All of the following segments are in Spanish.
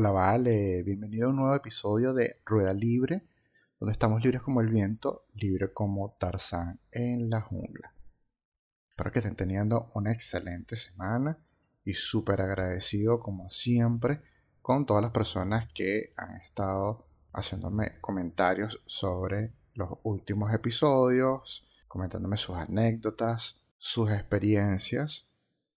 Hola, vale, bienvenido a un nuevo episodio de Rueda Libre, donde estamos libres como el viento, libre como Tarzán en la jungla. Espero que estén teniendo una excelente semana y súper agradecido como siempre con todas las personas que han estado haciéndome comentarios sobre los últimos episodios, comentándome sus anécdotas, sus experiencias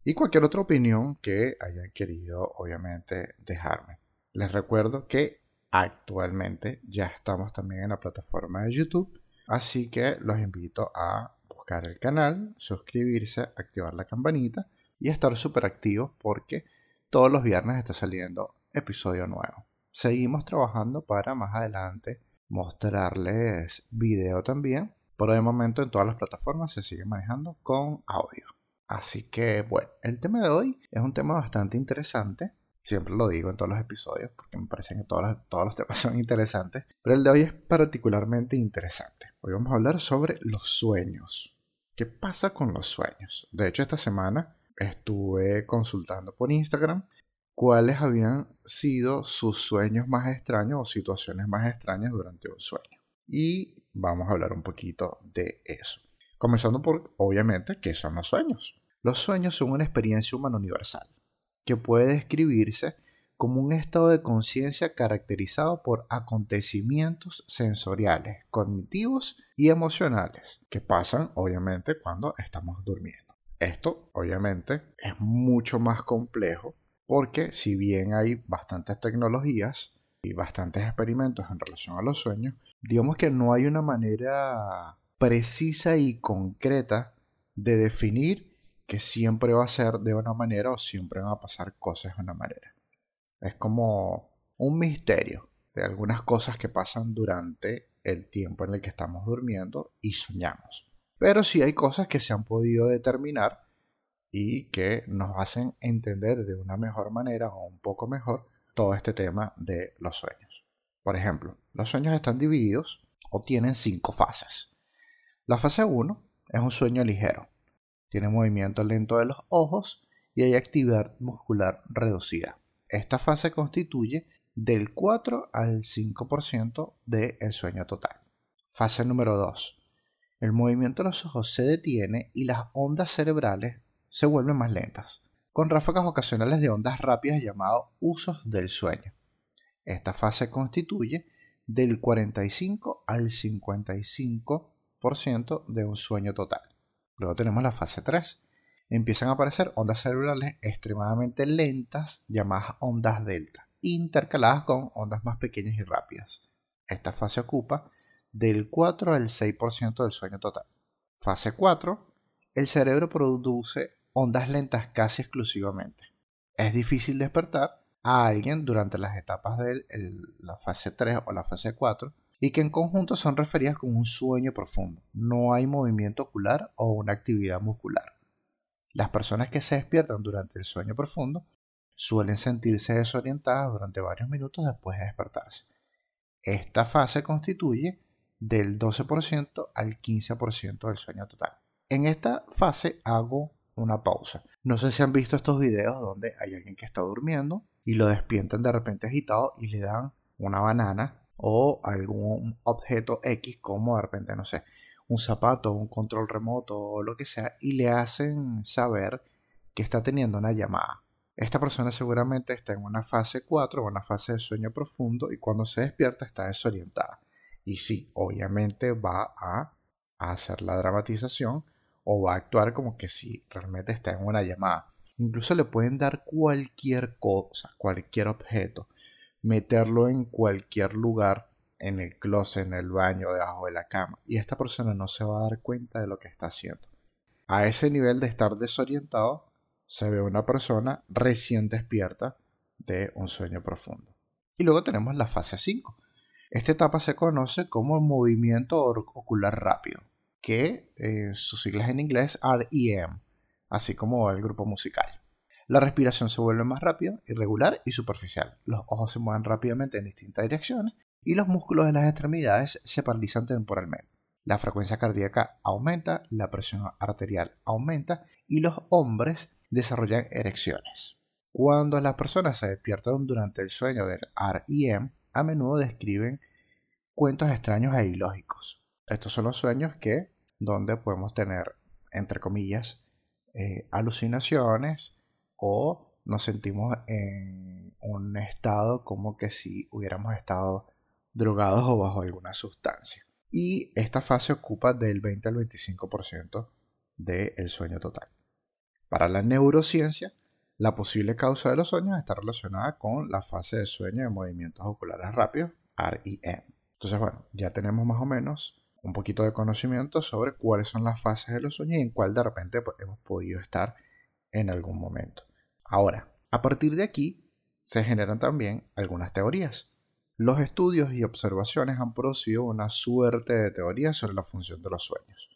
y cualquier otra opinión que hayan querido obviamente dejarme. Les recuerdo que actualmente ya estamos también en la plataforma de YouTube, así que los invito a buscar el canal, suscribirse, activar la campanita y estar súper activos porque todos los viernes está saliendo episodio nuevo. Seguimos trabajando para más adelante mostrarles video también, pero de momento en todas las plataformas se sigue manejando con audio. Así que bueno, el tema de hoy es un tema bastante interesante Siempre lo digo en todos los episodios porque me parecen que todos los, todos los temas son interesantes. Pero el de hoy es particularmente interesante. Hoy vamos a hablar sobre los sueños. ¿Qué pasa con los sueños? De hecho, esta semana estuve consultando por Instagram cuáles habían sido sus sueños más extraños o situaciones más extrañas durante un sueño. Y vamos a hablar un poquito de eso. Comenzando por, obviamente, qué son los sueños. Los sueños son una experiencia humana universal que puede describirse como un estado de conciencia caracterizado por acontecimientos sensoriales, cognitivos y emocionales que pasan obviamente cuando estamos durmiendo. Esto obviamente es mucho más complejo porque si bien hay bastantes tecnologías y bastantes experimentos en relación a los sueños, digamos que no hay una manera precisa y concreta de definir que siempre va a ser de una manera o siempre van a pasar cosas de una manera. Es como un misterio de algunas cosas que pasan durante el tiempo en el que estamos durmiendo y soñamos. Pero sí hay cosas que se han podido determinar y que nos hacen entender de una mejor manera o un poco mejor todo este tema de los sueños. Por ejemplo, los sueños están divididos o tienen cinco fases. La fase 1 es un sueño ligero, tiene movimiento lento de los ojos y hay actividad muscular reducida. Esta fase constituye del 4 al 5% del sueño total. Fase número 2. El movimiento de los ojos se detiene y las ondas cerebrales se vuelven más lentas, con ráfagas ocasionales de ondas rápidas llamados usos del sueño. Esta fase constituye del 45 al 55% de un sueño total. Luego tenemos la fase 3. Empiezan a aparecer ondas cerebrales extremadamente lentas llamadas ondas delta, intercaladas con ondas más pequeñas y rápidas. Esta fase ocupa del 4 al 6% del sueño total. Fase 4. El cerebro produce ondas lentas casi exclusivamente. Es difícil despertar a alguien durante las etapas de la fase 3 o la fase 4 y que en conjunto son referidas como un sueño profundo. No hay movimiento ocular o una actividad muscular. Las personas que se despiertan durante el sueño profundo suelen sentirse desorientadas durante varios minutos después de despertarse. Esta fase constituye del 12% al 15% del sueño total. En esta fase hago una pausa. No sé si han visto estos videos donde hay alguien que está durmiendo y lo despiertan de repente agitado y le dan una banana o algún objeto X como de repente, no sé, un zapato, un control remoto o lo que sea y le hacen saber que está teniendo una llamada. Esta persona seguramente está en una fase 4 o una fase de sueño profundo y cuando se despierta está desorientada. Y sí, obviamente va a, hacer la dramatización o va a actuar como que si realmente está en una llamada. Incluso le pueden dar cualquier cosa, cualquier objeto meterlo en cualquier lugar, en el closet, en el baño, debajo de la cama, y esta persona no se va a dar cuenta de lo que está haciendo. A ese nivel de estar desorientado, se ve una persona recién despierta de un sueño profundo. Y luego tenemos la fase 5. Esta etapa se conoce como movimiento ocular rápido, que eh, sus siglas en inglés REM, así como el grupo musical. La respiración se vuelve más rápida, irregular y superficial. Los ojos se mueven rápidamente en distintas direcciones y los músculos de las extremidades se paralizan temporalmente. La frecuencia cardíaca aumenta, la presión arterial aumenta y los hombres desarrollan erecciones. Cuando las personas se despiertan durante el sueño del REM, a menudo describen cuentos extraños e ilógicos. Estos son los sueños que, donde podemos tener, entre comillas, eh, alucinaciones o nos sentimos en un estado como que si hubiéramos estado drogados o bajo alguna sustancia. Y esta fase ocupa del 20 al 25% del sueño total. Para la neurociencia, la posible causa de los sueños está relacionada con la fase de sueño de movimientos oculares rápidos, REM. Entonces, bueno, ya tenemos más o menos un poquito de conocimiento sobre cuáles son las fases de los sueños y en cuál de repente pues, hemos podido estar en algún momento. Ahora, a partir de aquí se generan también algunas teorías. Los estudios y observaciones han producido una suerte de teorías sobre la función de los sueños.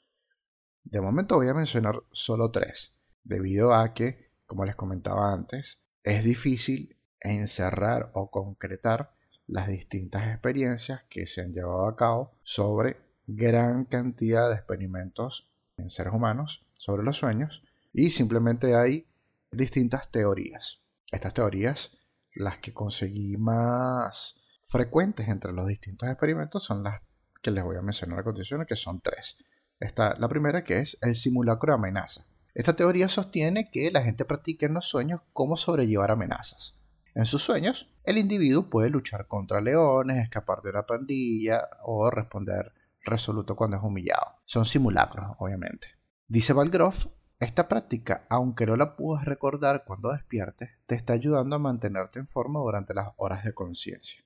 De momento voy a mencionar solo tres, debido a que, como les comentaba antes, es difícil encerrar o concretar las distintas experiencias que se han llevado a cabo sobre gran cantidad de experimentos en seres humanos sobre los sueños y simplemente hay distintas teorías. Estas teorías, las que conseguí más frecuentes entre los distintos experimentos, son las que les voy a mencionar a continuación, que son tres. Esta, la primera que es el simulacro de amenaza. Esta teoría sostiene que la gente practica en los sueños cómo sobrellevar amenazas. En sus sueños, el individuo puede luchar contra leones, escapar de una pandilla o responder resoluto cuando es humillado. Son simulacros, obviamente. Dice Valgroff esta práctica, aunque no la puedas recordar cuando despiertes, te está ayudando a mantenerte en forma durante las horas de conciencia.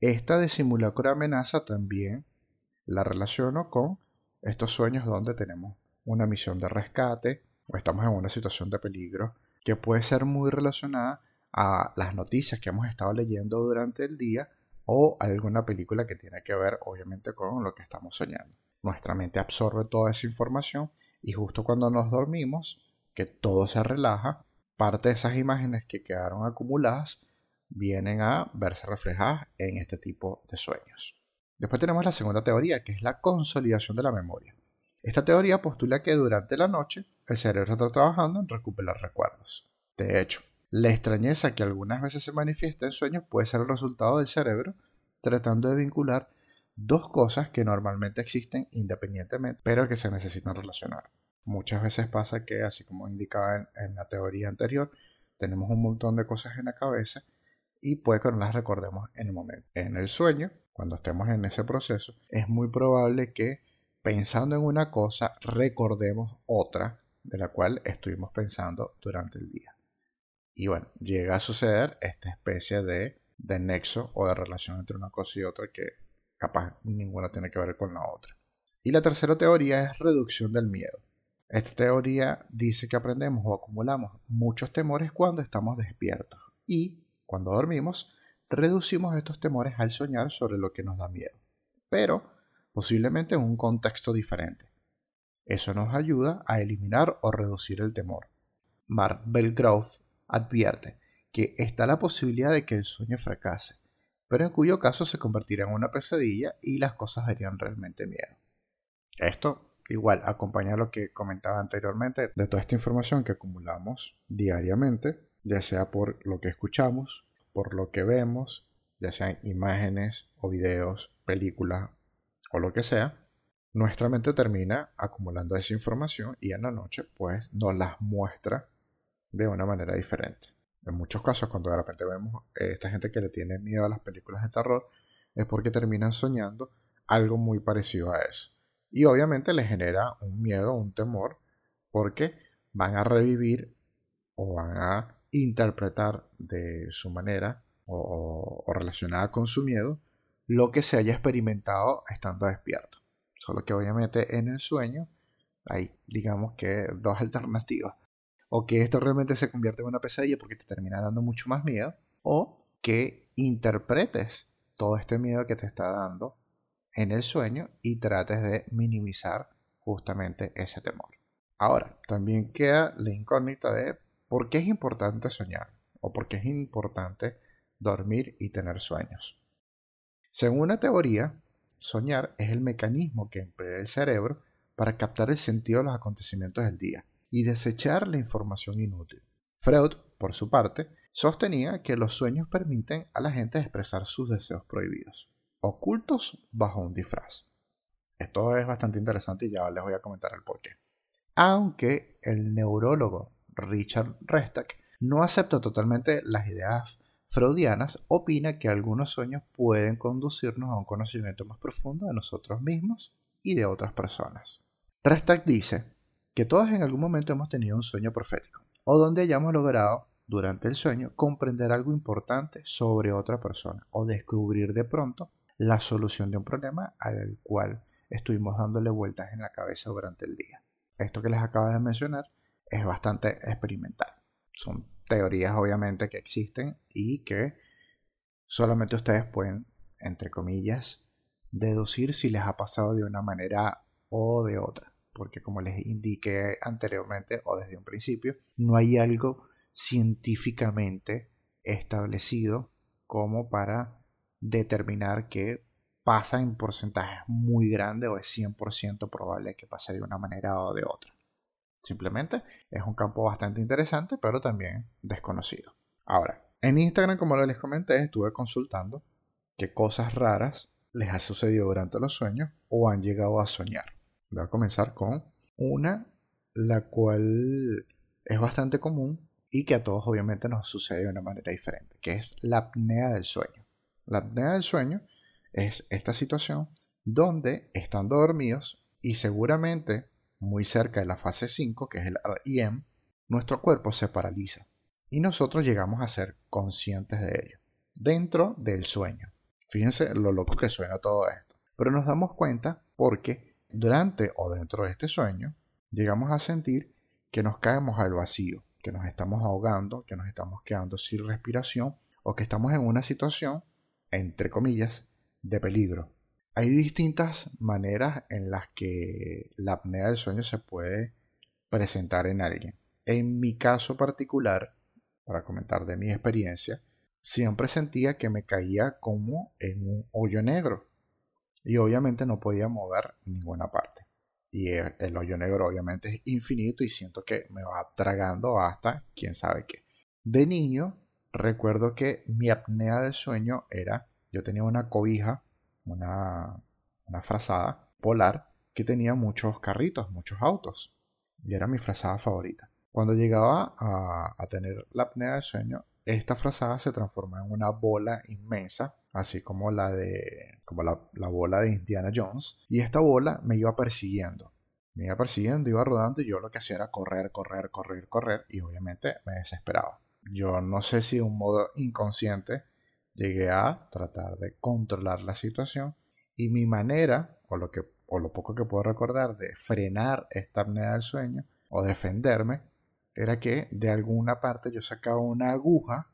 Esta de simulacro amenaza también la relaciono con estos sueños donde tenemos una misión de rescate o estamos en una situación de peligro que puede ser muy relacionada a las noticias que hemos estado leyendo durante el día o alguna película que tiene que ver obviamente con lo que estamos soñando. Nuestra mente absorbe toda esa información y justo cuando nos dormimos, que todo se relaja, parte de esas imágenes que quedaron acumuladas vienen a verse reflejadas en este tipo de sueños. Después tenemos la segunda teoría, que es la consolidación de la memoria. Esta teoría postula que durante la noche el cerebro está trabajando en recuperar recuerdos. De hecho, la extrañeza que algunas veces se manifiesta en sueños puede ser el resultado del cerebro tratando de vincular dos cosas que normalmente existen independientemente, pero que se necesitan relacionar. Muchas veces pasa que, así como indicaba en, la teoría anterior, tenemos un montón de cosas en la cabeza y puede que no las recordemos en el momento. En el sueño, cuando estemos en ese proceso, es muy probable que pensando en una cosa recordemos otra de la cual estuvimos pensando durante el día. Y bueno, llega a suceder esta especie de, de nexo o de relación entre una cosa y otra que capaz ninguna tiene que ver con la otra. Y la tercera teoría es reducción del miedo. Esta teoría dice que aprendemos o acumulamos muchos temores cuando estamos despiertos y cuando dormimos reducimos estos temores al soñar sobre lo que nos da miedo, pero posiblemente en un contexto diferente. Eso nos ayuda a eliminar o reducir el temor. Mark Belgrove advierte que está la posibilidad de que el sueño fracase, pero en cuyo caso se convertirá en una pesadilla y las cosas darían realmente miedo. Esto igual acompaña a lo que comentaba anteriormente de toda esta información que acumulamos diariamente, ya sea por lo que escuchamos, por lo que vemos, ya sean imágenes o videos, películas o lo que sea, nuestra mente termina acumulando esa información y en la noche pues nos las muestra de una manera diferente. En muchos casos, cuando de repente vemos eh, esta gente que le tiene miedo a las películas de terror, es porque terminan soñando algo muy parecido a eso. Y obviamente les genera un miedo, un temor, porque van a revivir o van a interpretar de su manera o, o relacionada con su miedo lo que se haya experimentado estando despierto. Solo que obviamente en el sueño hay, digamos que, dos alternativas o que esto realmente se convierte en una pesadilla porque te termina dando mucho más miedo, o que interpretes todo este miedo que te está dando en el sueño y trates de minimizar justamente ese temor. Ahora, también queda la incógnita de por qué es importante soñar o por qué es importante dormir y tener sueños. Según una teoría, soñar es el mecanismo que emplea el cerebro para captar el sentido de los acontecimientos del día y desechar la información inútil. Freud, por su parte, sostenía que los sueños permiten a la gente expresar sus deseos prohibidos, ocultos bajo un disfraz. Esto es bastante interesante y ya les voy a comentar el porqué. Aunque el neurólogo Richard Restak no acepta totalmente las ideas freudianas, opina que algunos sueños pueden conducirnos a un conocimiento más profundo de nosotros mismos y de otras personas. Restak dice que todos en algún momento hemos tenido un sueño profético, o donde hayamos logrado durante el sueño comprender algo importante sobre otra persona o descubrir de pronto la solución de un problema al cual estuvimos dándole vueltas en la cabeza durante el día. Esto que les acabo de mencionar es bastante experimental. Son teorías obviamente que existen y que solamente ustedes pueden, entre comillas, deducir si les ha pasado de una manera o de otra. Porque como les indiqué anteriormente o desde un principio, no hay algo científicamente establecido como para determinar que pasa en porcentajes muy grandes o es 100% probable que pase de una manera o de otra. Simplemente es un campo bastante interesante, pero también desconocido. Ahora, en Instagram, como les comenté, estuve consultando qué cosas raras les ha sucedido durante los sueños o han llegado a soñar. Voy a comenzar con una, la cual es bastante común y que a todos obviamente nos sucede de una manera diferente, que es la apnea del sueño. La apnea del sueño es esta situación donde, estando dormidos y seguramente muy cerca de la fase 5, que es el REM, nuestro cuerpo se paraliza y nosotros llegamos a ser conscientes de ello, dentro del sueño. Fíjense lo loco que suena todo esto. Pero nos damos cuenta porque durante o dentro de este sueño llegamos a sentir que nos caemos al vacío, que nos estamos ahogando, que nos estamos quedando sin respiración o que estamos en una situación, entre comillas, de peligro. Hay distintas maneras en las que la apnea del sueño se puede presentar en alguien. En mi caso particular, para comentar de mi experiencia, siempre sentía que me caía como en un hoyo negro y obviamente no podía mover ninguna parte. Y el hoyo negro obviamente es infinito y siento que me va tragando hasta quién sabe qué. De niño recuerdo que mi apnea del sueño era, yo tenía una cobija una, frazada polar que tenía muchos carritos, muchos autos. Y era mi frazada favorita. Cuando llegaba a, tener la apnea del sueño, esta frazada se transformó en una bola inmensa, así como la de como la, bola de Indiana Jones, y esta bola me iba persiguiendo. Me iba persiguiendo, iba rodando y yo lo que hacía era correr, correr, correr, correr y obviamente me desesperaba. Yo no sé si de un modo inconsciente llegué a tratar de controlar la situación y mi manera, o lo, que, o lo poco que puedo recordar, de frenar esta apnea del sueño o defenderme, era que de alguna parte yo sacaba una aguja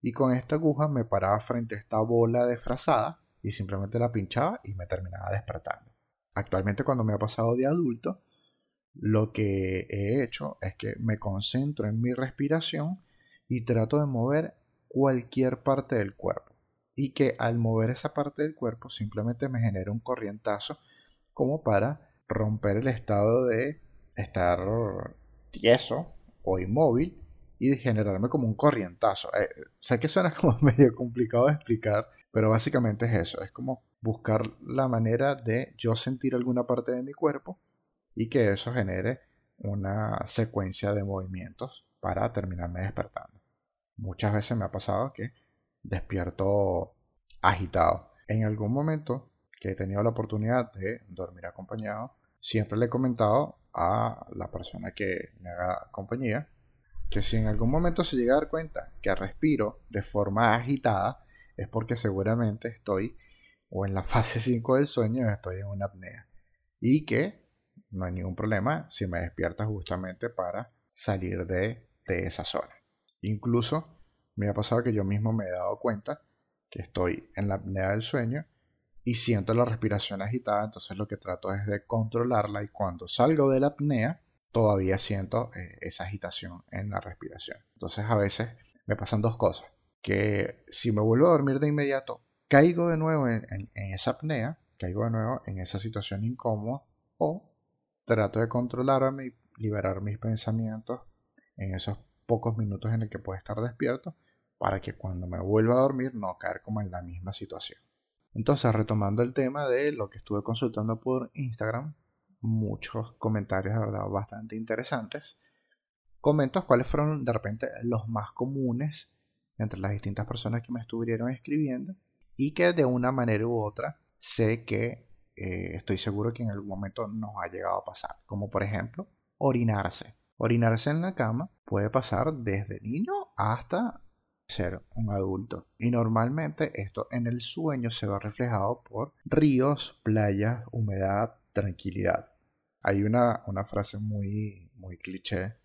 y con esta aguja me paraba frente a esta bola de frazada y simplemente la pinchaba y me terminaba despertando. Actualmente cuando me ha pasado de adulto, lo que he hecho es que me concentro en mi respiración y trato de mover cualquier parte del cuerpo. Y que al mover esa parte del cuerpo simplemente me genera un corrientazo como para romper el estado de estar tieso o inmóvil y generarme como un corrientazo. Eh, sé que suena como medio complicado de explicar, pero básicamente es eso, es como buscar la manera de yo sentir alguna parte de mi cuerpo y que eso genere una secuencia de movimientos para terminarme despertando muchas veces me ha pasado que despierto agitado. En algún momento que he tenido la oportunidad de dormir acompañado, siempre le he comentado a la persona que me haga compañía que si en algún momento se llega a dar cuenta que respiro de forma agitada, es porque seguramente estoy o en la fase 5 del sueño estoy en una apnea. Y que no hay ningún problema si me despierta justamente para salir de, de esa zona. Incluso me ha pasado que yo mismo me he dado cuenta que estoy en la apnea del sueño y siento la respiración agitada, entonces lo que trato es de controlarla y cuando salgo de la apnea todavía siento eh, esa agitación en la respiración. Entonces a veces me pasan dos cosas, que si me vuelvo a dormir de inmediato, caigo de nuevo en, en esa apnea, caigo de nuevo en esa situación incómoda o trato de controlarme y liberar mis pensamientos en esos pocos minutos en el que puedo estar despierto para que cuando me vuelva a dormir no caer como en la misma situación. Entonces, retomando el tema de lo que estuve consultando por Instagram, muchos comentarios, de verdad, bastante interesantes. Comento cuáles fueron de repente los más comunes entre las distintas personas que me estuvieron escribiendo y que de una manera u otra sé que eh, estoy seguro que en algún momento nos ha llegado a pasar. Como por ejemplo, orinarse. Orinarse en la cama puede pasar desde niño hasta ser un adulto. Y normalmente esto en el sueño se ve reflejado por ríos, playas, humedad, tranquilidad. Hay una, una frase muy, muy cliché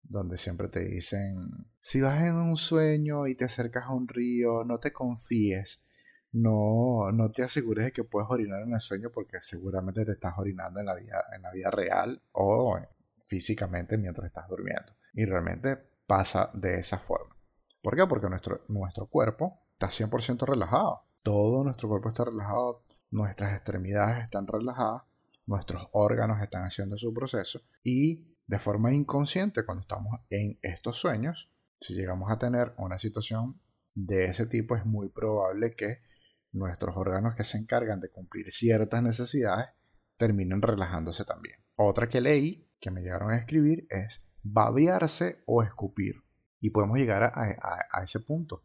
donde siempre te dicen, si vas en un sueño y te acercas a un río, no te confíes, no, no te asegures de que puedes orinar en el sueño porque seguramente te estás orinando en la vida, en la vida real o físicamente mientras estás durmiendo. Y realmente pasa de esa forma. ¿Por qué? Porque nuestro, nuestro cuerpo está 100% relajado. Todo nuestro cuerpo está relajado, nuestras extremidades están relajadas, nuestros órganos están haciendo su proceso y de forma inconsciente cuando estamos en estos sueños, si llegamos a tener una situación de ese tipo es muy probable que nuestros órganos que se encargan de cumplir ciertas necesidades terminen relajándose también. Otra que leí, que me llegaron a escribir, es babearse o escupir. Y podemos llegar a, ese punto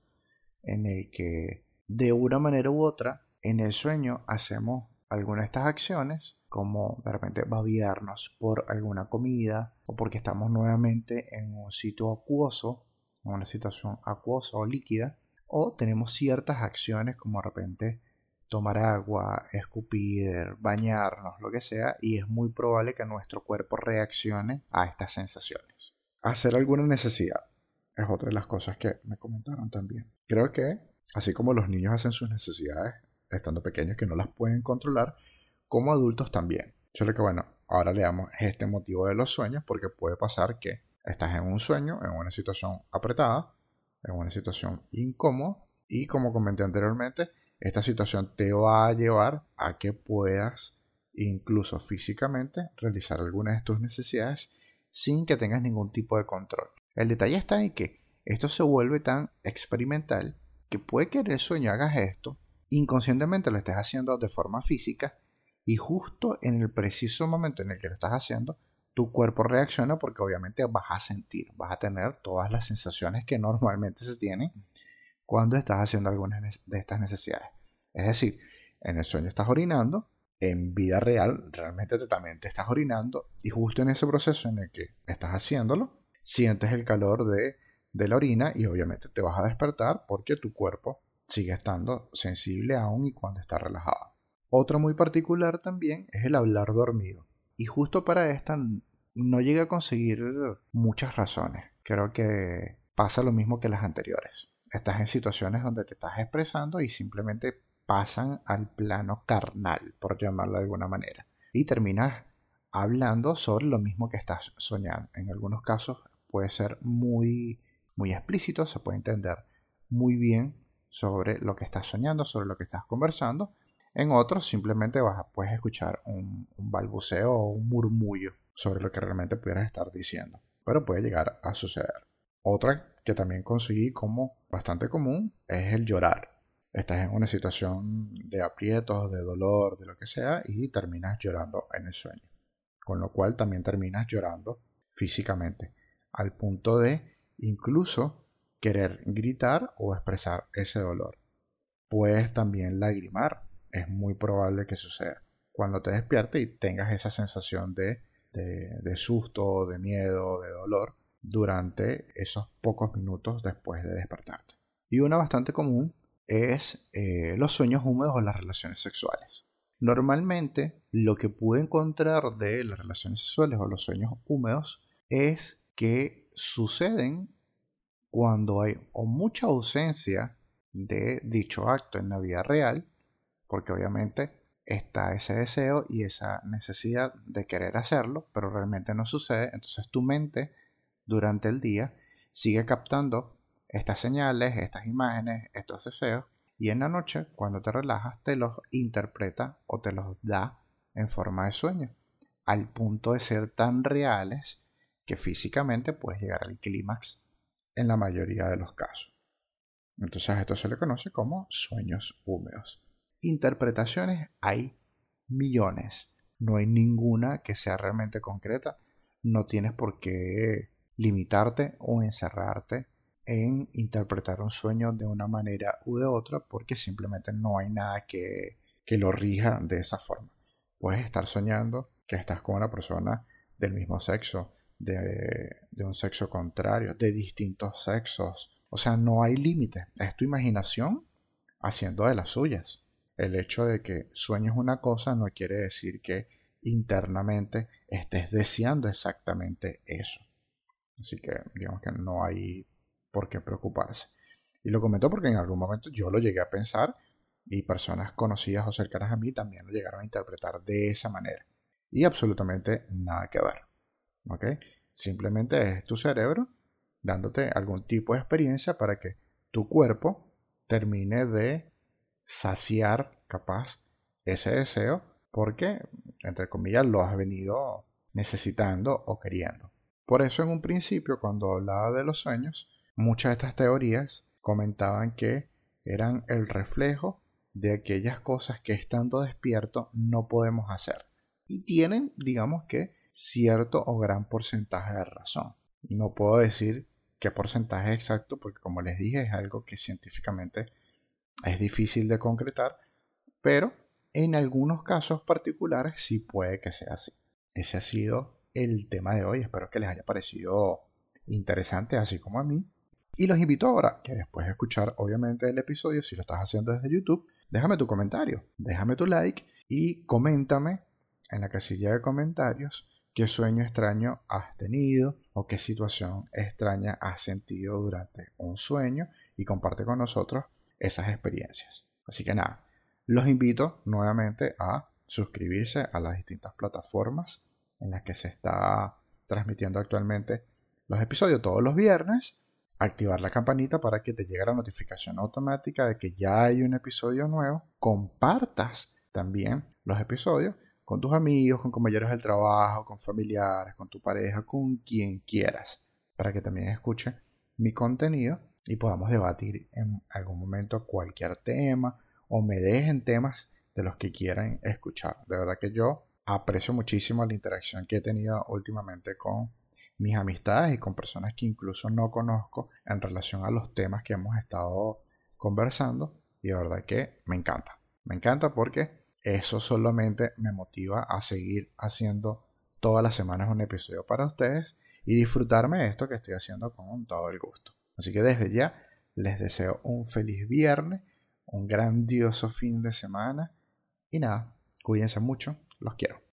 en el que de una manera u otra, en el sueño hacemos alguna de estas acciones, como de repente babearnos por alguna comida o porque estamos nuevamente en un sitio acuoso, en una situación acuosa o líquida, o tenemos ciertas acciones como de repente tomar agua, escupir, bañarnos, lo que sea, y es muy probable que nuestro cuerpo reaccione a estas sensaciones. Hacer alguna necesidad es otra de las cosas que me comentaron también. Creo que, así como los niños hacen sus necesidades estando pequeños que no las pueden controlar, como adultos también. Solo que bueno, ahora le damos este motivo de los sueños porque puede pasar que estás en un sueño, en una situación apretada, en una situación incómoda y como comenté anteriormente, esta situación te va a llevar a que puedas incluso físicamente realizar algunas de tus necesidades sin que tengas ningún tipo de control. El detalle está en que esto se vuelve tan experimental que puede que en el sueño hagas esto, inconscientemente lo estés haciendo de forma física y justo en el preciso momento en el que lo estás haciendo, tu cuerpo reacciona porque obviamente vas a sentir, vas a tener todas las sensaciones que normalmente se tienen cuando estás haciendo algunas de estas necesidades. Es decir, en el sueño estás orinando, en vida real realmente también te estás orinando y justo en ese proceso en el que estás haciéndolo, sientes el calor de, de la orina y obviamente te vas a despertar porque tu cuerpo sigue estando sensible aún y cuando está relajado. Otra muy particular también es el hablar dormido. Y justo para esta no llega a conseguir muchas razones. Creo que pasa lo mismo que las anteriores. Estás en situaciones donde te estás expresando y simplemente pasan al plano carnal, por llamarlo de alguna manera. Y terminas hablando sobre lo mismo que estás soñando. En algunos casos puede ser muy, muy explícito, se puede entender muy bien sobre lo que estás soñando, sobre lo que estás conversando. En otros simplemente vas a, puedes escuchar un, un balbuceo o un murmullo sobre lo que realmente pudieras estar diciendo. Pero puede llegar a suceder. Otra que también conseguí como bastante común es el llorar. Estás en una situación de aprietos, de dolor, de lo que sea, y terminas llorando en el sueño. Con lo cual también terminas llorando físicamente, al punto de incluso querer gritar o expresar ese dolor. Puedes también lagrimar, es muy probable que suceda. Cuando te despiertes y tengas esa sensación de de, susto, de miedo, de dolor durante esos pocos minutos después de despertarte. Y una bastante común es eh, los sueños húmedos o las relaciones sexuales. Normalmente lo que pude encontrar de las relaciones sexuales o los sueños húmedos es que suceden cuando hay o mucha ausencia de dicho acto en la vida real, porque obviamente está ese deseo y esa necesidad de querer hacerlo, pero realmente no sucede. Entonces tu mente durante el día sigue captando estas señales, estas imágenes, estos deseos, y en la noche, cuando te relajas, te los interpreta o te los da en forma de sueño, al punto de ser tan reales que físicamente puedes llegar al clímax en la mayoría de los casos. Entonces a esto se le conoce como sueños húmedos. Interpretaciones hay millones. No hay ninguna que sea realmente concreta. No tienes por qué limitarte o encerrarte en interpretar un sueño de una manera u de otra porque simplemente no hay nada que, que lo rija de esa forma. Puedes estar soñando que estás con una persona del mismo sexo, de, de un sexo contrario, de distintos sexos. O sea, no hay límite. Es tu imaginación haciendo de las suyas. El hecho de que sueñes una cosa no quiere decir que internamente estés deseando exactamente eso. Así que digamos que no hay por qué preocuparse. Y lo comento porque en algún momento yo lo llegué a pensar y personas conocidas o cercanas a mí también lo llegaron a interpretar de esa manera. Y absolutamente nada que ver. ¿Ok? Simplemente es tu cerebro dándote algún tipo de experiencia para que tu cuerpo termine de saciar capaz ese deseo porque, entre comillas, lo has venido necesitando o queriendo. Por eso en un principio, cuando hablaba de los sueños, muchas de estas teorías comentaban que eran el reflejo de aquellas cosas que estando despierto no podemos hacer. Y tienen, digamos que, cierto o gran porcentaje de razón. No puedo decir qué porcentaje exacto porque como les dije es algo que científicamente es difícil de concretar, pero en algunos casos particulares sí puede que sea así. Ese ha sido el tema de hoy. Espero que les haya parecido interesante, así como a mí. Y los invito ahora que después de escuchar obviamente el episodio, si lo estás haciendo desde YouTube, déjame tu comentario, déjame tu like y coméntame en la casilla de comentarios qué sueño extraño has tenido o qué situación extraña has sentido durante un sueño y comparte con nosotros esas experiencias. Así que nada, los invito nuevamente a suscribirse a las distintas plataformas en las que se está transmitiendo actualmente los episodios todos los viernes, activar la campanita para que te llegue la notificación automática de que ya hay un episodio nuevo, compartas también los episodios con tus amigos, con compañeros del trabajo, con familiares, con tu pareja, con quien quieras, para que también escuche mi contenido y podamos debatir en algún momento cualquier tema o me dejen temas de los que quieran escuchar. De verdad que yo aprecio muchísimo la interacción que he tenido últimamente con mis amistades y con personas que incluso no conozco en relación a los temas que hemos estado conversando y de verdad que me encanta. Me encanta porque eso solamente me motiva a seguir haciendo todas las semanas un episodio para ustedes y disfrutarme de esto que estoy haciendo con todo el gusto. Así que desde ya les deseo un feliz viernes, un grandioso fin de semana y nada, cuídense mucho, los quiero.